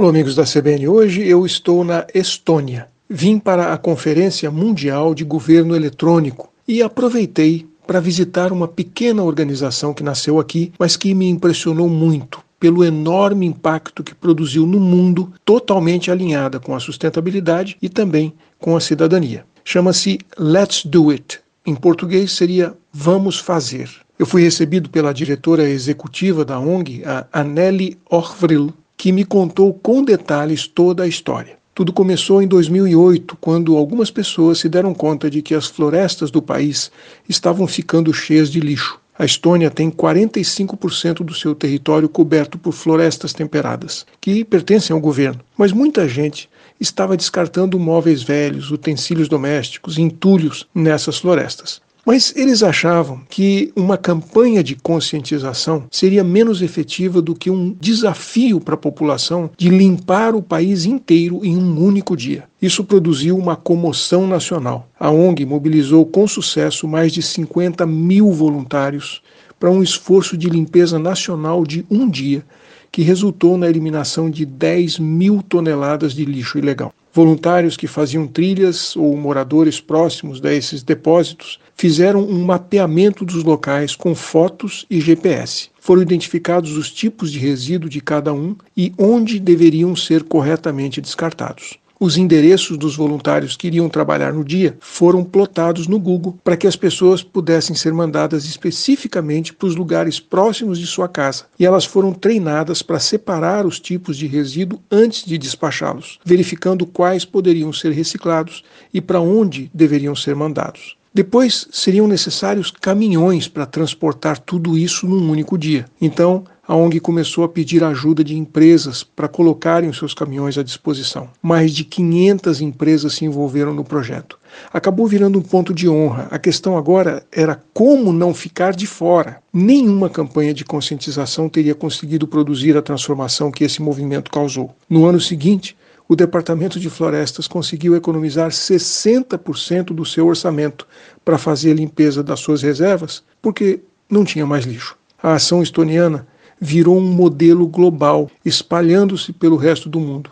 Alô, amigos da CBN. Hoje eu estou na Estônia. Vim para a Conferência Mundial de Governo Eletrônico e aproveitei para visitar uma pequena organização que nasceu aqui, mas que me impressionou muito pelo enorme impacto que produziu no mundo, totalmente alinhada com a sustentabilidade e também com a cidadania. Chama-se Let's Do It. Em português seria Vamos Fazer. Eu fui recebido pela diretora executiva da ONG, a Anneli Orvril, que me contou com detalhes toda a história. Tudo começou em 2008, quando algumas pessoas se deram conta de que as florestas do país estavam ficando cheias de lixo. A Estônia tem 45% do seu território coberto por florestas temperadas, que pertencem ao governo. Mas muita gente estava descartando móveis velhos, utensílios domésticos, entulhos nessas florestas. Mas eles achavam que uma campanha de conscientização seria menos efetiva do que um desafio para a população de limpar o país inteiro em um único dia. Isso produziu uma comoção nacional. A ONG mobilizou com sucesso mais de 50 mil voluntários para um esforço de limpeza nacional de um dia, que resultou na eliminação de 10 mil toneladas de lixo ilegal. Voluntários que faziam trilhas ou moradores próximos desses depósitos fizeram um mapeamento dos locais com fotos e GPS. Foram identificados os tipos de resíduo de cada um e onde deveriam ser corretamente descartados. Os endereços dos voluntários que iriam trabalhar no dia foram plotados no Google para que as pessoas pudessem ser mandadas especificamente para os lugares próximos de sua casa. E elas foram treinadas para separar os tipos de resíduo antes de despachá-los, verificando quais poderiam ser reciclados e para onde deveriam ser mandados. Depois seriam necessários caminhões para transportar tudo isso num único dia. Então, a ONG começou a pedir ajuda de empresas para colocarem os seus caminhões à disposição. Mais de 500 empresas se envolveram no projeto. Acabou virando um ponto de honra. A questão agora era como não ficar de fora. Nenhuma campanha de conscientização teria conseguido produzir a transformação que esse movimento causou. No ano seguinte, o Departamento de Florestas conseguiu economizar 60% do seu orçamento para fazer a limpeza das suas reservas, porque não tinha mais lixo. A ação estoniana virou um modelo global, espalhando-se pelo resto do mundo.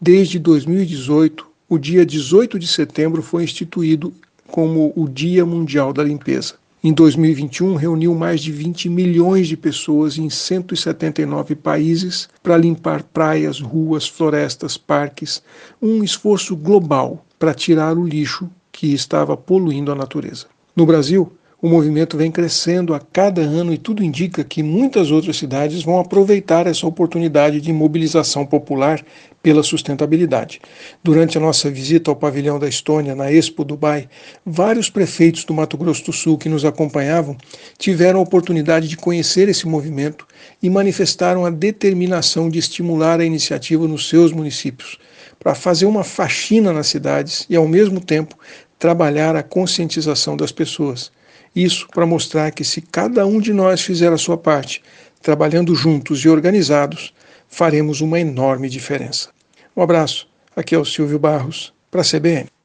Desde 2018, o dia 18 de setembro foi instituído como o Dia Mundial da Limpeza. Em 2021, reuniu mais de 20 milhões de pessoas em 179 países para limpar praias, ruas, florestas, parques, um esforço global para tirar o lixo que estava poluindo a natureza. No Brasil, o movimento vem crescendo a cada ano e tudo indica que muitas outras cidades vão aproveitar essa oportunidade de mobilização popular pela sustentabilidade. Durante a nossa visita ao pavilhão da Estônia, na Expo Dubai, vários prefeitos do Mato Grosso do Sul que nos acompanhavam tiveram a oportunidade de conhecer esse movimento e manifestaram a determinação de estimular a iniciativa nos seus municípios, para fazer uma faxina nas cidades e, ao mesmo tempo, trabalhar a conscientização das pessoas. Isso para mostrar que se cada um de nós fizer a sua parte, trabalhando juntos e organizados, faremos uma enorme diferença. Um abraço. Aqui é o Silvio Barros, para a CBN.